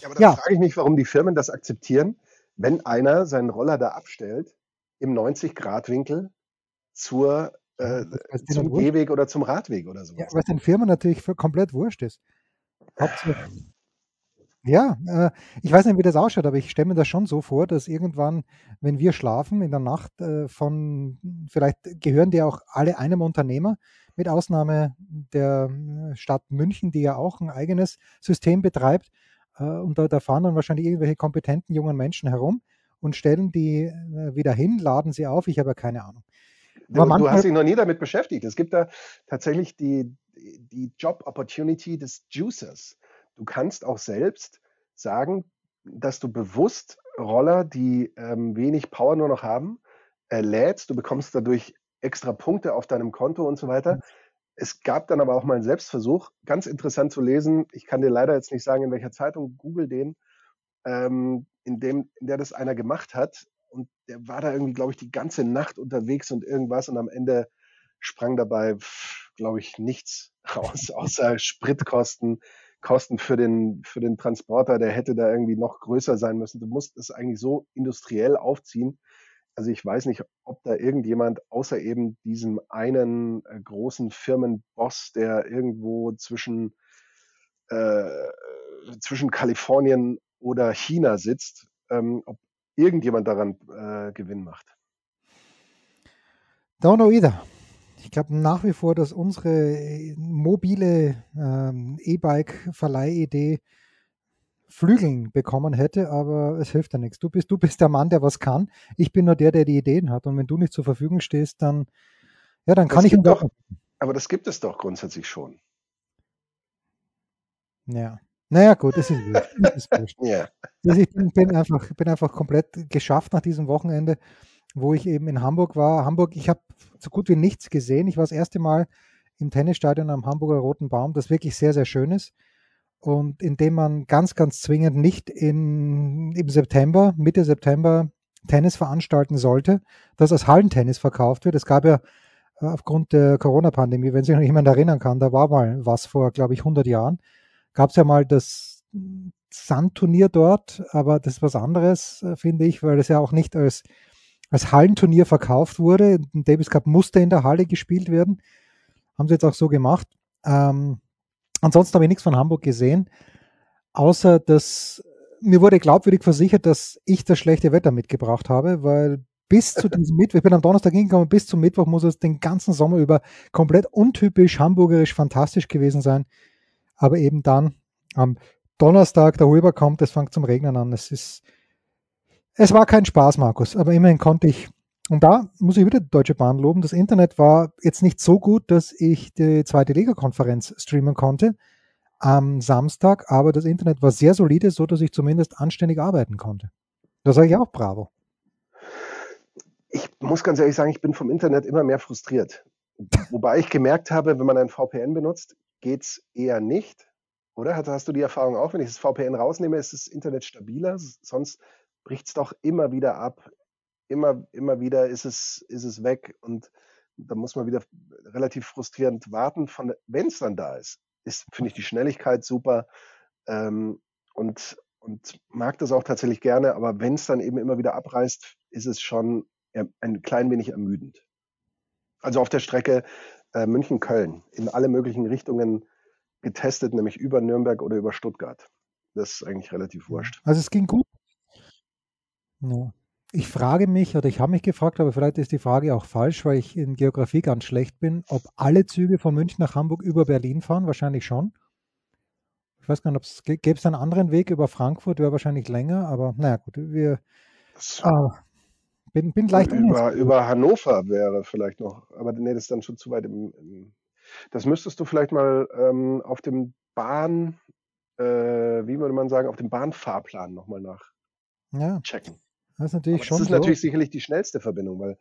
Ja, aber da ja. frage ich mich, warum die Firmen das akzeptieren, wenn einer seinen Roller da abstellt, im 90-Grad-Winkel zur, äh, zum Gehweg oder zum Radweg oder so. Ja, was den Firmen natürlich komplett wurscht ist. Hauptsache, ja, äh, ich weiß nicht, wie das ausschaut, aber ich stelle mir das schon so vor, dass irgendwann, wenn wir schlafen in der Nacht, äh, von vielleicht gehören die auch alle einem Unternehmer, mit Ausnahme der äh, Stadt München, die ja auch ein eigenes System betreibt. Äh, und da, da fahren dann wahrscheinlich irgendwelche kompetenten jungen Menschen herum und stellen die wieder hin, laden sie auf. Ich habe ja keine Ahnung. Du, du, hast dich noch nie damit beschäftigt. Es gibt da tatsächlich die, die Job Opportunity des Juicers. Du kannst auch selbst sagen, dass du bewusst Roller, die ähm, wenig Power nur noch haben, äh, lädst. Du bekommst dadurch extra Punkte auf deinem Konto und so weiter. Mhm. Es gab dann aber auch mal einen Selbstversuch, ganz interessant zu lesen. Ich kann dir leider jetzt nicht sagen, in welcher Zeitung, google den, ähm, in, dem, in der das einer gemacht hat. Und der war da irgendwie, glaube ich, die ganze Nacht unterwegs und irgendwas. Und am Ende sprang dabei, glaube ich, nichts [LAUGHS] raus, außer Spritkosten, Kosten für den, für den Transporter, der hätte da irgendwie noch größer sein müssen. Du musst es eigentlich so industriell aufziehen. Also ich weiß nicht, ob da irgendjemand außer eben diesem einen äh, großen Firmenboss, der irgendwo zwischen, äh, zwischen Kalifornien oder China sitzt, ähm, ob irgendjemand daran äh, Gewinn macht. Don't know either. Ich glaube nach wie vor, dass unsere äh, mobile ähm, E-Bike-Verleihidee Flügeln bekommen hätte, aber es hilft ja nichts. Du bist, du bist der Mann, der was kann. Ich bin nur der, der die Ideen hat. Und wenn du nicht zur Verfügung stehst, dann, ja, dann kann das ich ihm doch. Aber das gibt es doch grundsätzlich schon. Ja. Naja, gut, das ist wurscht. Das ist wurscht. [LAUGHS] ja. Also ich bin, bin, einfach, bin einfach komplett geschafft nach diesem Wochenende wo ich eben in Hamburg war. Hamburg, ich habe so gut wie nichts gesehen. Ich war das erste Mal im Tennisstadion am Hamburger Roten Baum, das wirklich sehr, sehr schön ist. Und in dem man ganz, ganz zwingend nicht in, im September, Mitte September Tennis veranstalten sollte, das als Hallentennis verkauft wird. Es gab ja äh, aufgrund der Corona-Pandemie, wenn sich noch jemand erinnern kann, da war mal was vor, glaube ich, 100 Jahren, gab es ja mal das Sandturnier dort, aber das ist was anderes, äh, finde ich, weil es ja auch nicht als als Hallenturnier verkauft wurde. Ein Davis Cup musste in der Halle gespielt werden. Haben sie jetzt auch so gemacht. Ähm, ansonsten habe ich nichts von Hamburg gesehen, außer dass mir wurde glaubwürdig versichert, dass ich das schlechte Wetter mitgebracht habe, weil bis zu diesem Mittwoch, ich bin am Donnerstag hingekommen, bis zum Mittwoch muss es den ganzen Sommer über komplett untypisch, hamburgerisch, fantastisch gewesen sein. Aber eben dann am Donnerstag darüber kommt, es fängt zum Regnen an. Es ist es war kein Spaß, Markus, aber immerhin konnte ich, und da muss ich wieder die Deutsche Bahn loben, das Internet war jetzt nicht so gut, dass ich die zweite Liga-Konferenz streamen konnte am Samstag, aber das Internet war sehr solide, so dass ich zumindest anständig arbeiten konnte. Da sage ich auch bravo. Ich muss ganz ehrlich sagen, ich bin vom Internet immer mehr frustriert. [LAUGHS] Wobei ich gemerkt habe, wenn man ein VPN benutzt, geht es eher nicht. Oder? Hast du die Erfahrung auch? Wenn ich das VPN rausnehme, ist das Internet stabiler. Sonst bricht es doch immer wieder ab. Immer, immer wieder ist es, ist es weg und da muss man wieder relativ frustrierend warten. Wenn es dann da ist, ist finde ich die Schnelligkeit super ähm, und, und mag das auch tatsächlich gerne, aber wenn es dann eben immer wieder abreißt, ist es schon ein klein wenig ermüdend. Also auf der Strecke äh, München-Köln in alle möglichen Richtungen getestet, nämlich über Nürnberg oder über Stuttgart. Das ist eigentlich relativ wurscht. Also es ging gut. Ja. Ich frage mich oder ich habe mich gefragt, aber vielleicht ist die Frage auch falsch, weil ich in Geografie ganz schlecht bin, ob alle Züge von München nach Hamburg über Berlin fahren. Wahrscheinlich schon. Ich weiß gar nicht, ob es gäbe es einen anderen Weg über Frankfurt, wäre wahrscheinlich länger, aber naja gut, wir. Ah, Bin, bin leicht über, über Hannover wäre vielleicht noch, aber nee, das ist dann schon zu weit im, im das müsstest du vielleicht mal ähm, auf dem Bahn, äh, wie würde man sagen, auf dem Bahnfahrplan nochmal nachchecken. Ja, das ist natürlich aber schon. Das ist so. natürlich sicherlich die schnellste Verbindung, weil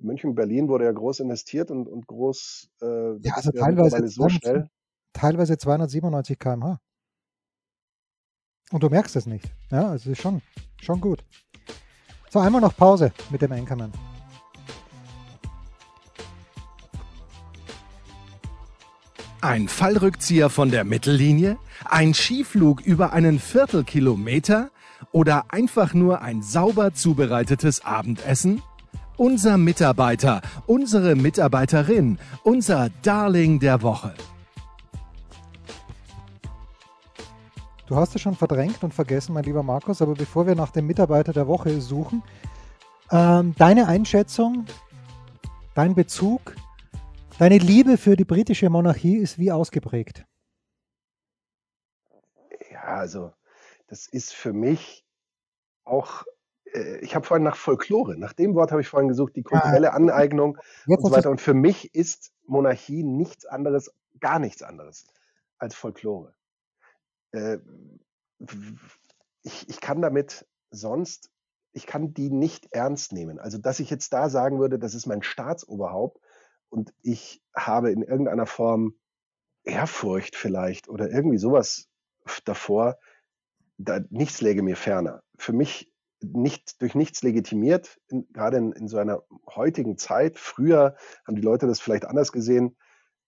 München-Berlin wurde ja groß investiert und, und groß. Äh, ja, also teilweise so schnell. Teilweise 297 km/h. Und du merkst es nicht. Ja, also ist schon, schon gut. So, einmal noch Pause mit dem Anchorman. Ein Fallrückzieher von der Mittellinie? Ein Skiflug über einen Viertelkilometer? Oder einfach nur ein sauber zubereitetes Abendessen? Unser Mitarbeiter, unsere Mitarbeiterin, unser Darling der Woche. Du hast es schon verdrängt und vergessen, mein lieber Markus, aber bevor wir nach dem Mitarbeiter der Woche suchen, ähm, deine Einschätzung, dein Bezug Deine Liebe für die britische Monarchie ist wie ausgeprägt? Ja, also das ist für mich auch, äh, ich habe vorhin nach Folklore, nach dem Wort habe ich vorhin gesucht, die kulturelle Aneignung Jetzt und so weiter. Und für mich ist Monarchie nichts anderes, gar nichts anderes als Folklore. Äh, ich, ich kann damit sonst, ich kann die nicht ernst nehmen. Also, dass ich jetzt da sagen würde, das ist mein Staatsoberhaupt, und ich habe in irgendeiner Form Ehrfurcht vielleicht oder irgendwie sowas davor, da, nichts läge mir ferner. Für mich nicht durch nichts legitimiert, in, gerade in, in so einer heutigen Zeit. Früher haben die Leute das vielleicht anders gesehen.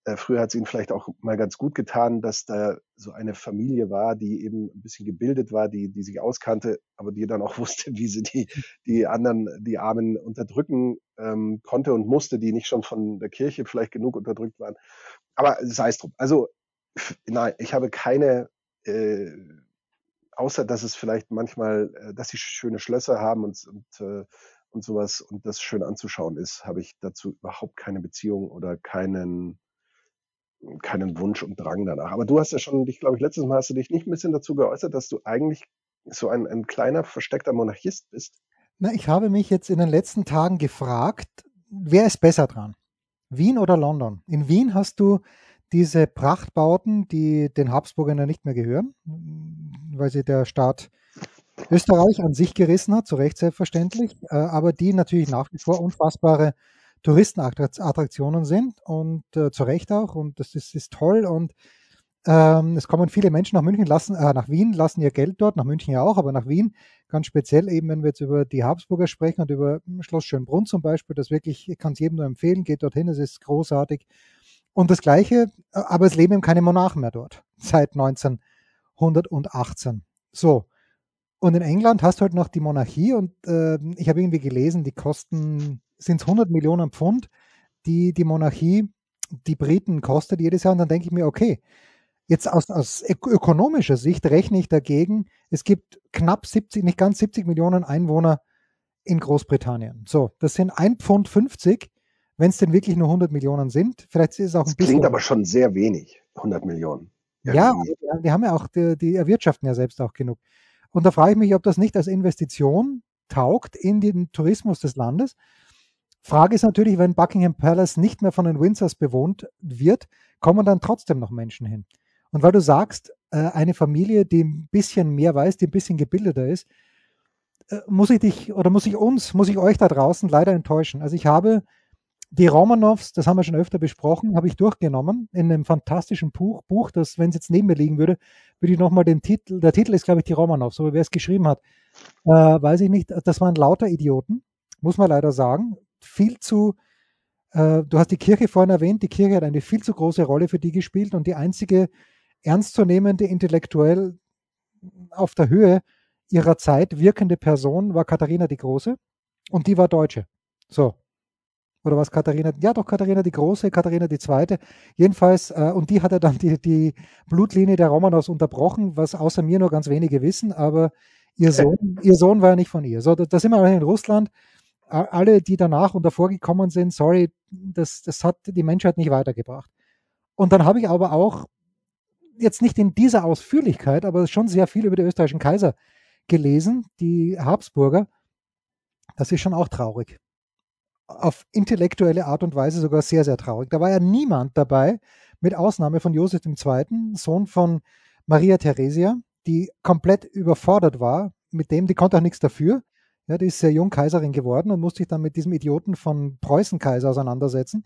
Äh, früher hat es ihnen vielleicht auch mal ganz gut getan, dass da so eine Familie war, die eben ein bisschen gebildet war, die, die sich auskannte, aber die dann auch [LAUGHS] wusste, wie sie die, die anderen, die Armen unterdrücken ähm, konnte und musste, die nicht schon von der Kirche vielleicht genug unterdrückt waren. Aber sei es drum. Also, nein, ich habe keine, äh, außer dass es vielleicht manchmal, äh, dass sie schöne Schlösser haben und, und äh, und sowas und das schön anzuschauen ist, habe ich dazu überhaupt keine Beziehung oder keinen keinen Wunsch und Drang danach. Aber du hast ja schon, dich, glaube ich, letztes Mal hast du dich nicht ein bisschen dazu geäußert, dass du eigentlich so ein, ein kleiner, versteckter Monarchist bist. Na, ich habe mich jetzt in den letzten Tagen gefragt, wer ist besser dran? Wien oder London? In Wien hast du diese Prachtbauten, die den Habsburgern ja nicht mehr gehören, weil sie der Staat Österreich an sich gerissen hat, zu Recht selbstverständlich, äh, aber die natürlich nach wie vor unfassbare Touristenattraktionen sind und äh, zu Recht auch und das ist, ist toll und ähm, es kommen viele Menschen nach München, lassen, äh, nach Wien, lassen ihr Geld dort, nach München ja auch, aber nach Wien ganz speziell eben, wenn wir jetzt über die Habsburger sprechen und über Schloss Schönbrunn zum Beispiel, das wirklich, ich kann es jedem nur empfehlen, geht dorthin, es ist großartig. Und das Gleiche, äh, aber es leben eben keine Monarchen mehr dort, seit 1918. So. Und in England hast du halt noch die Monarchie und äh, ich habe irgendwie gelesen, die kosten sind es 100 Millionen Pfund, die die Monarchie die Briten kostet jedes Jahr. Und dann denke ich mir, okay, jetzt aus, aus ökonomischer Sicht rechne ich dagegen, es gibt knapp 70, nicht ganz 70 Millionen Einwohner in Großbritannien. So, das sind 1 Pfund 50, wenn es denn wirklich nur 100 Millionen sind. Vielleicht ist es auch ein das bisschen. Klingt aber schon sehr wenig, 100 Millionen. Ja, ja die haben ja auch, die, die erwirtschaften ja selbst auch genug. Und da frage ich mich, ob das nicht als Investition taugt in den Tourismus des Landes Frage ist natürlich, wenn Buckingham Palace nicht mehr von den Windsors bewohnt wird, kommen dann trotzdem noch Menschen hin. Und weil du sagst, äh, eine Familie, die ein bisschen mehr weiß, die ein bisschen gebildeter ist, äh, muss ich dich oder muss ich uns, muss ich euch da draußen leider enttäuschen. Also ich habe die Romanows, das haben wir schon öfter besprochen, habe ich durchgenommen in einem fantastischen Buch, Buch das, wenn es jetzt neben mir liegen würde, würde ich nochmal den Titel, der Titel ist, glaube ich, die Romanows, so wer es geschrieben hat, äh, weiß ich nicht, das waren lauter Idioten, muss man leider sagen viel zu, äh, du hast die Kirche vorhin erwähnt, die Kirche hat eine viel zu große Rolle für die gespielt und die einzige ernstzunehmende, intellektuell auf der Höhe ihrer Zeit wirkende Person war Katharina die Große und die war Deutsche. So. Oder was Katharina? Ja, doch, Katharina die Große, Katharina die Zweite. Jedenfalls, äh, und die hat er dann die, die Blutlinie der Romanows unterbrochen, was außer mir nur ganz wenige wissen, aber ihr Sohn, ihr Sohn war ja nicht von ihr. So, da, da sind wir in Russland alle, die danach und davor gekommen sind, sorry, das, das hat die Menschheit nicht weitergebracht. Und dann habe ich aber auch jetzt nicht in dieser Ausführlichkeit, aber schon sehr viel über die österreichischen Kaiser gelesen, die Habsburger. Das ist schon auch traurig. Auf intellektuelle Art und Weise sogar sehr, sehr traurig. Da war ja niemand dabei, mit Ausnahme von Josef II., Sohn von Maria Theresia, die komplett überfordert war mit dem, die konnte auch nichts dafür. Ja, die ist sehr jung Kaiserin geworden und musste sich dann mit diesem Idioten von Preußen-Kaiser auseinandersetzen.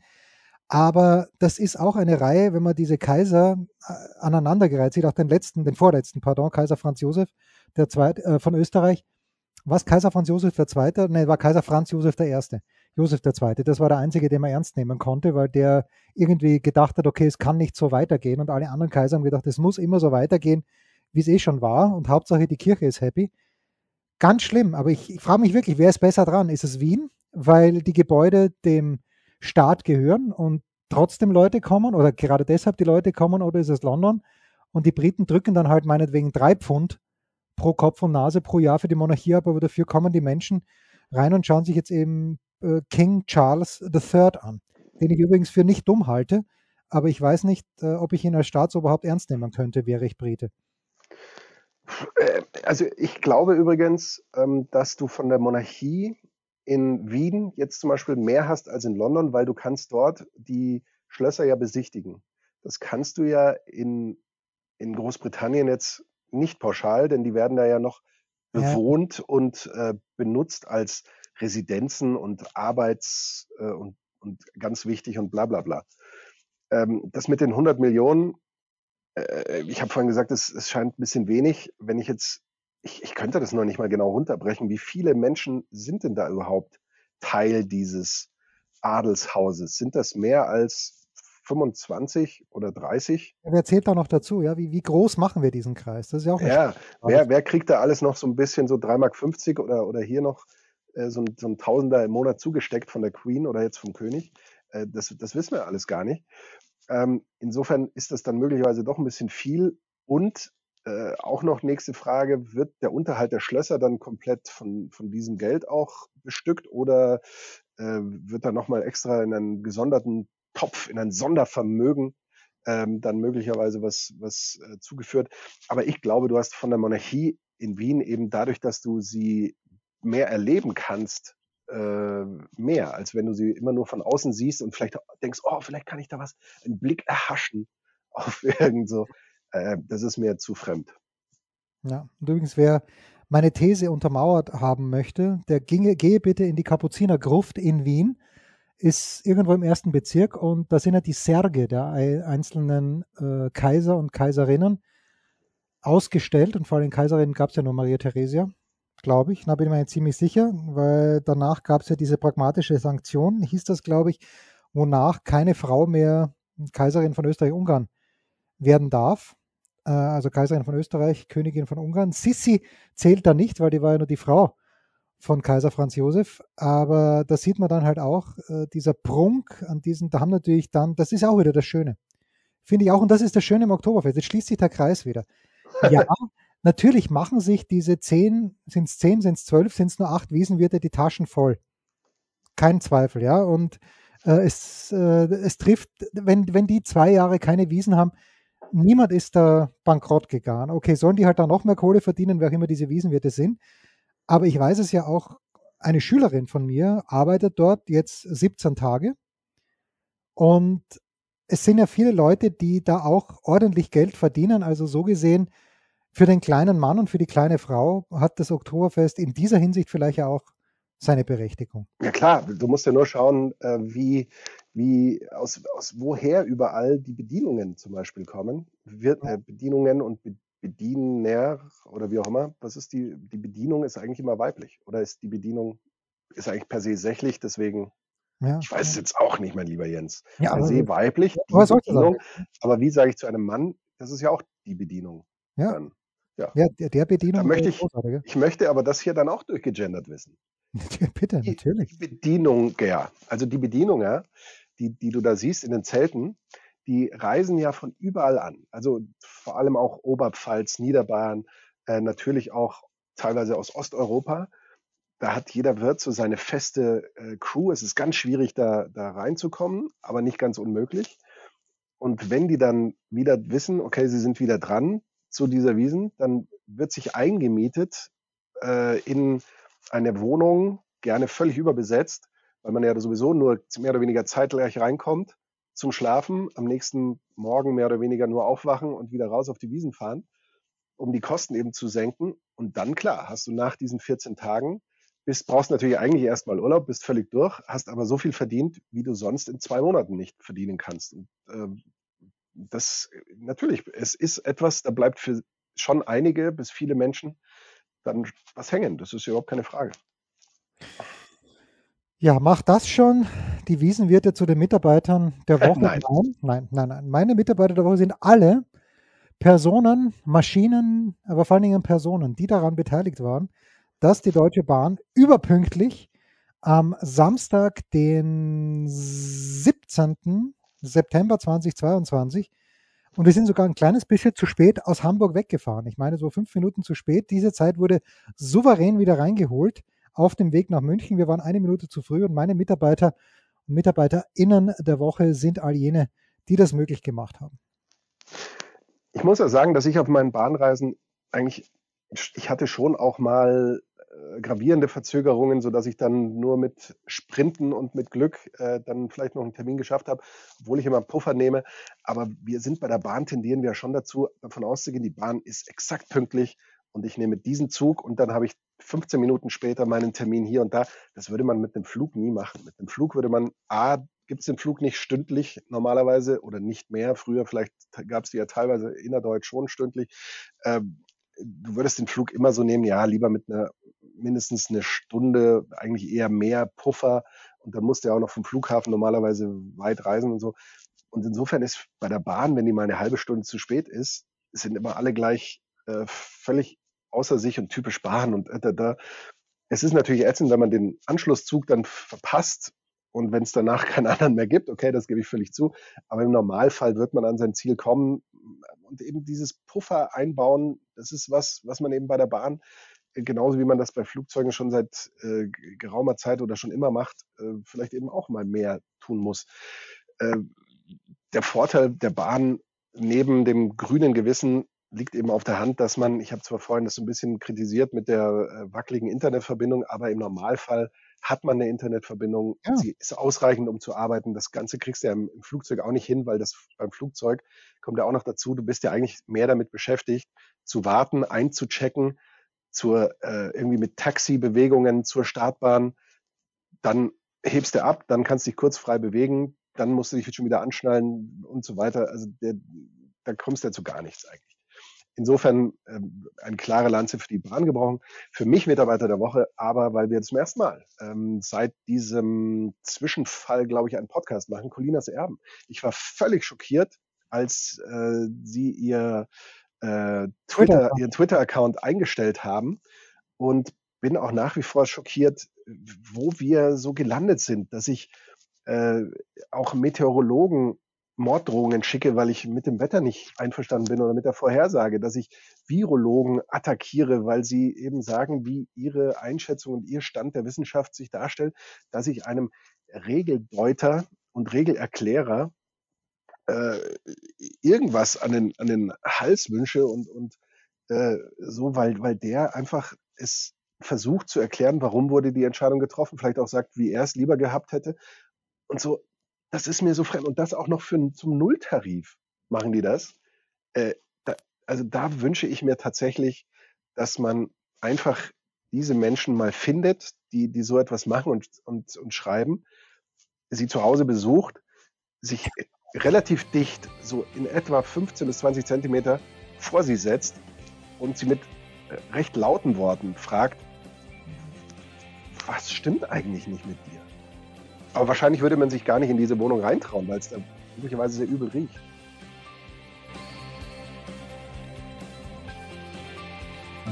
Aber das ist auch eine Reihe, wenn man diese Kaiser äh, aneinandergereiht sieht, auch den letzten, den vorletzten, pardon, Kaiser Franz Josef der Zweite, äh, von Österreich. Was Kaiser Franz Josef II.? Nein, war Kaiser Franz Josef I. Josef II. Das war der einzige, den man ernst nehmen konnte, weil der irgendwie gedacht hat, okay, es kann nicht so weitergehen. Und alle anderen Kaiser haben gedacht, es muss immer so weitergehen, wie es eh schon war. Und Hauptsache die Kirche ist happy. Ganz schlimm. Aber ich, ich frage mich wirklich, wer ist besser dran? Ist es Wien, weil die Gebäude dem Staat gehören und trotzdem Leute kommen oder gerade deshalb die Leute kommen oder ist es London und die Briten drücken dann halt meinetwegen drei Pfund pro Kopf und Nase pro Jahr für die Monarchie ab, aber dafür kommen die Menschen rein und schauen sich jetzt eben äh, King Charles III an, den ich übrigens für nicht dumm halte, aber ich weiß nicht, äh, ob ich ihn als Staatsoberhaupt ernst nehmen könnte, wäre ich Brite. Äh, also ich glaube übrigens, ähm, dass du von der Monarchie in Wien jetzt zum Beispiel mehr hast als in London, weil du kannst dort die Schlösser ja besichtigen. Das kannst du ja in, in Großbritannien jetzt nicht pauschal, denn die werden da ja noch bewohnt ja. und äh, benutzt als Residenzen und Arbeits- äh, und, und ganz wichtig und bla bla bla. Ähm, das mit den 100 Millionen, äh, ich habe vorhin gesagt, es, es scheint ein bisschen wenig. Wenn ich jetzt ich, ich könnte das noch nicht mal genau runterbrechen. Wie viele Menschen sind denn da überhaupt Teil dieses Adelshauses? Sind das mehr als 25 oder 30? Ja, wer zählt da noch dazu? Ja, wie, wie groß machen wir diesen Kreis? Das ist ja auch Ja, wer, wer kriegt da alles noch so ein bisschen so 3,50 Mark oder, oder hier noch äh, so, ein, so ein Tausender im Monat zugesteckt von der Queen oder jetzt vom König? Äh, das, das wissen wir alles gar nicht. Ähm, insofern ist das dann möglicherweise doch ein bisschen viel und äh, auch noch nächste Frage, wird der Unterhalt der Schlösser dann komplett von, von diesem Geld auch bestückt oder äh, wird da nochmal extra in einen gesonderten Topf, in ein Sondervermögen ähm, dann möglicherweise was, was äh, zugeführt? Aber ich glaube, du hast von der Monarchie in Wien eben dadurch, dass du sie mehr erleben kannst, äh, mehr, als wenn du sie immer nur von außen siehst und vielleicht denkst, oh, vielleicht kann ich da was, einen Blick erhaschen [LAUGHS] auf irgend so äh, das ist mir zu fremd. Ja, und übrigens, wer meine These untermauert haben möchte, der ginge, gehe bitte in die Kapuzinergruft in Wien, ist irgendwo im ersten Bezirk und da sind ja die Särge der einzelnen äh, Kaiser und Kaiserinnen ausgestellt und vor allem Kaiserinnen gab es ja nur Maria Theresia, glaube ich, da bin ich mir ziemlich sicher, weil danach gab es ja diese pragmatische Sanktion, hieß das, glaube ich, wonach keine Frau mehr Kaiserin von Österreich-Ungarn werden darf. Äh, also Kaiserin von Österreich, Königin von Ungarn. Sissi zählt da nicht, weil die war ja nur die Frau von Kaiser Franz Josef. Aber da sieht man dann halt auch, äh, dieser Prunk an diesen, da haben natürlich dann, das ist auch wieder das Schöne. Finde ich auch, und das ist das Schöne im Oktoberfest. Jetzt schließt sich der Kreis wieder. Ja, natürlich machen sich diese zehn, sind es zehn, sind es zwölf, sind es nur acht Wiesenwirte die Taschen voll. Kein Zweifel, ja. Und äh, es, äh, es trifft, wenn, wenn die zwei Jahre keine Wiesen haben, niemand ist da bankrott gegangen. Okay, sollen die halt da noch mehr Kohle verdienen, wer auch immer diese Wiesenwirte sind. Aber ich weiß es ja auch, eine Schülerin von mir arbeitet dort jetzt 17 Tage. Und es sind ja viele Leute, die da auch ordentlich Geld verdienen. Also so gesehen, für den kleinen Mann und für die kleine Frau hat das Oktoberfest in dieser Hinsicht vielleicht auch seine Berechtigung. Ja klar, du musst ja nur schauen, äh, wie, wie aus, aus woher überall die Bedienungen zum Beispiel kommen. Wir, äh, Bedienungen und Be Bediener oder wie auch immer. Was ist die, die Bedienung ist eigentlich immer weiblich oder ist die Bedienung ist eigentlich per se sächlich, deswegen ja. Ich weiß es jetzt auch nicht, mein lieber Jens. Ja, per se weiblich, die Bedienung. Aber wie sage ich zu einem Mann, das ist ja auch die Bedienung. Ja. Dann, ja. ja der, der Bedienung. möchte ich, ich möchte aber das hier dann auch durchgegendert wissen. [LAUGHS] Bitte, natürlich. Die Bedienung, ja. Also die Bedienung, ja, die, die du da siehst in den Zelten, die reisen ja von überall an. Also vor allem auch Oberpfalz, Niederbayern, äh, natürlich auch teilweise aus Osteuropa. Da hat jeder Wirt so seine feste äh, Crew. Es ist ganz schwierig, da, da reinzukommen, aber nicht ganz unmöglich. Und wenn die dann wieder wissen, okay, sie sind wieder dran zu dieser Wiesen, dann wird sich eingemietet äh, in eine Wohnung, gerne völlig überbesetzt, weil man ja sowieso nur mehr oder weniger zeitgleich reinkommt zum Schlafen, am nächsten Morgen mehr oder weniger nur aufwachen und wieder raus auf die Wiesen fahren, um die Kosten eben zu senken. Und dann, klar, hast du nach diesen 14 Tagen, bist, brauchst natürlich eigentlich erstmal Urlaub, bist völlig durch, hast aber so viel verdient, wie du sonst in zwei Monaten nicht verdienen kannst. Und äh, das natürlich, es ist etwas, da bleibt für schon einige bis viele Menschen dann was hängen. Das ist überhaupt keine Frage. Ja, macht das schon die Wiesenwirte zu den Mitarbeitern der Woche? Nein. nein, nein, nein, nein. Meine Mitarbeiter der Woche sind alle Personen, Maschinen, aber vor allen Dingen Personen, die daran beteiligt waren, dass die Deutsche Bahn überpünktlich am Samstag, den 17. September 2022, und wir sind sogar ein kleines bisschen zu spät aus Hamburg weggefahren. Ich meine, so fünf Minuten zu spät. Diese Zeit wurde souverän wieder reingeholt auf dem Weg nach München. Wir waren eine Minute zu früh und meine Mitarbeiter und MitarbeiterInnen der Woche sind all jene, die das möglich gemacht haben. Ich muss ja sagen, dass ich auf meinen Bahnreisen eigentlich, ich hatte schon auch mal gravierende Verzögerungen, sodass ich dann nur mit Sprinten und mit Glück äh, dann vielleicht noch einen Termin geschafft habe, obwohl ich immer Puffer nehme. Aber wir sind bei der Bahn, tendieren wir schon dazu, davon auszugehen, die Bahn ist exakt pünktlich und ich nehme diesen Zug und dann habe ich 15 Minuten später meinen Termin hier und da. Das würde man mit dem Flug nie machen. Mit dem Flug würde man A, gibt es den Flug nicht stündlich normalerweise oder nicht mehr. Früher vielleicht gab es die ja teilweise innerdeutsch schon stündlich. Ähm, du würdest den Flug immer so nehmen, ja, lieber mit einer mindestens eine Stunde, eigentlich eher mehr Puffer. Und dann du ja auch noch vom Flughafen normalerweise weit reisen und so. Und insofern ist bei der Bahn, wenn die mal eine halbe Stunde zu spät ist, sind immer alle gleich äh, völlig außer sich und typisch Bahn und äh, da, da. Es ist natürlich ätzend, wenn man den Anschlusszug dann verpasst und wenn es danach [LAUGHS] keinen anderen mehr gibt, okay, das gebe ich völlig zu. Aber im Normalfall wird man an sein Ziel kommen und eben dieses Puffer einbauen, das ist was, was man eben bei der Bahn genauso wie man das bei Flugzeugen schon seit äh, geraumer Zeit oder schon immer macht, äh, vielleicht eben auch mal mehr tun muss. Äh, der Vorteil der Bahn neben dem grünen Gewissen liegt eben auf der Hand, dass man, ich habe zwar vorhin das so ein bisschen kritisiert mit der äh, wackeligen Internetverbindung, aber im Normalfall hat man eine Internetverbindung, ja. sie ist ausreichend, um zu arbeiten. Das Ganze kriegst du ja im, im, Flugzeug auch nicht hin, weil das beim Flugzeug kommt ja auch noch dazu, du bist ja eigentlich mehr damit beschäftigt, zu warten, einzuchecken, zur äh, irgendwie mit Taxi-Bewegungen zur Startbahn, dann hebst du ab, dann kannst du dich kurz frei bewegen, dann musst du dich schon wieder anschnallen und so weiter. Also der, da kommst du ja zu gar nichts eigentlich. Insofern ähm, eine klare Lanze für die Bahn gebrochen. Für mich Mitarbeiter der Woche, aber weil wir zum ersten Mal ähm, seit diesem Zwischenfall, glaube ich, einen Podcast machen, Colinas Erben. Ich war völlig schockiert, als äh, sie ihr äh, Twitter, ihren Twitter-Account eingestellt haben und bin auch nach wie vor schockiert, wo wir so gelandet sind, dass ich äh, auch Meteorologen Morddrohungen schicke, weil ich mit dem Wetter nicht einverstanden bin oder mit der Vorhersage, dass ich Virologen attackiere, weil sie eben sagen, wie ihre Einschätzung und ihr Stand der Wissenschaft sich darstellt, dass ich einem Regeldeuter und Regelerklärer äh, irgendwas an den, an den Hals wünsche und, und äh, so, weil, weil der einfach es versucht zu erklären, warum wurde die Entscheidung getroffen, vielleicht auch sagt, wie er es lieber gehabt hätte. Und so, das ist mir so fremd. Und das auch noch für, zum Nulltarif machen die das. Äh, da, also da wünsche ich mir tatsächlich, dass man einfach diese Menschen mal findet, die, die so etwas machen und, und, und schreiben, sie zu Hause besucht, sich relativ dicht, so in etwa 15 bis 20 Zentimeter vor sie setzt und sie mit äh, recht lauten Worten fragt, was stimmt eigentlich nicht mit dir? Aber wahrscheinlich würde man sich gar nicht in diese Wohnung reintrauen, weil es da möglicherweise sehr übel riecht.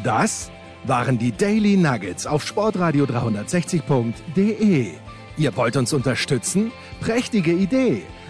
Das waren die Daily Nuggets auf Sportradio 360.de. Ihr wollt uns unterstützen? Prächtige Idee!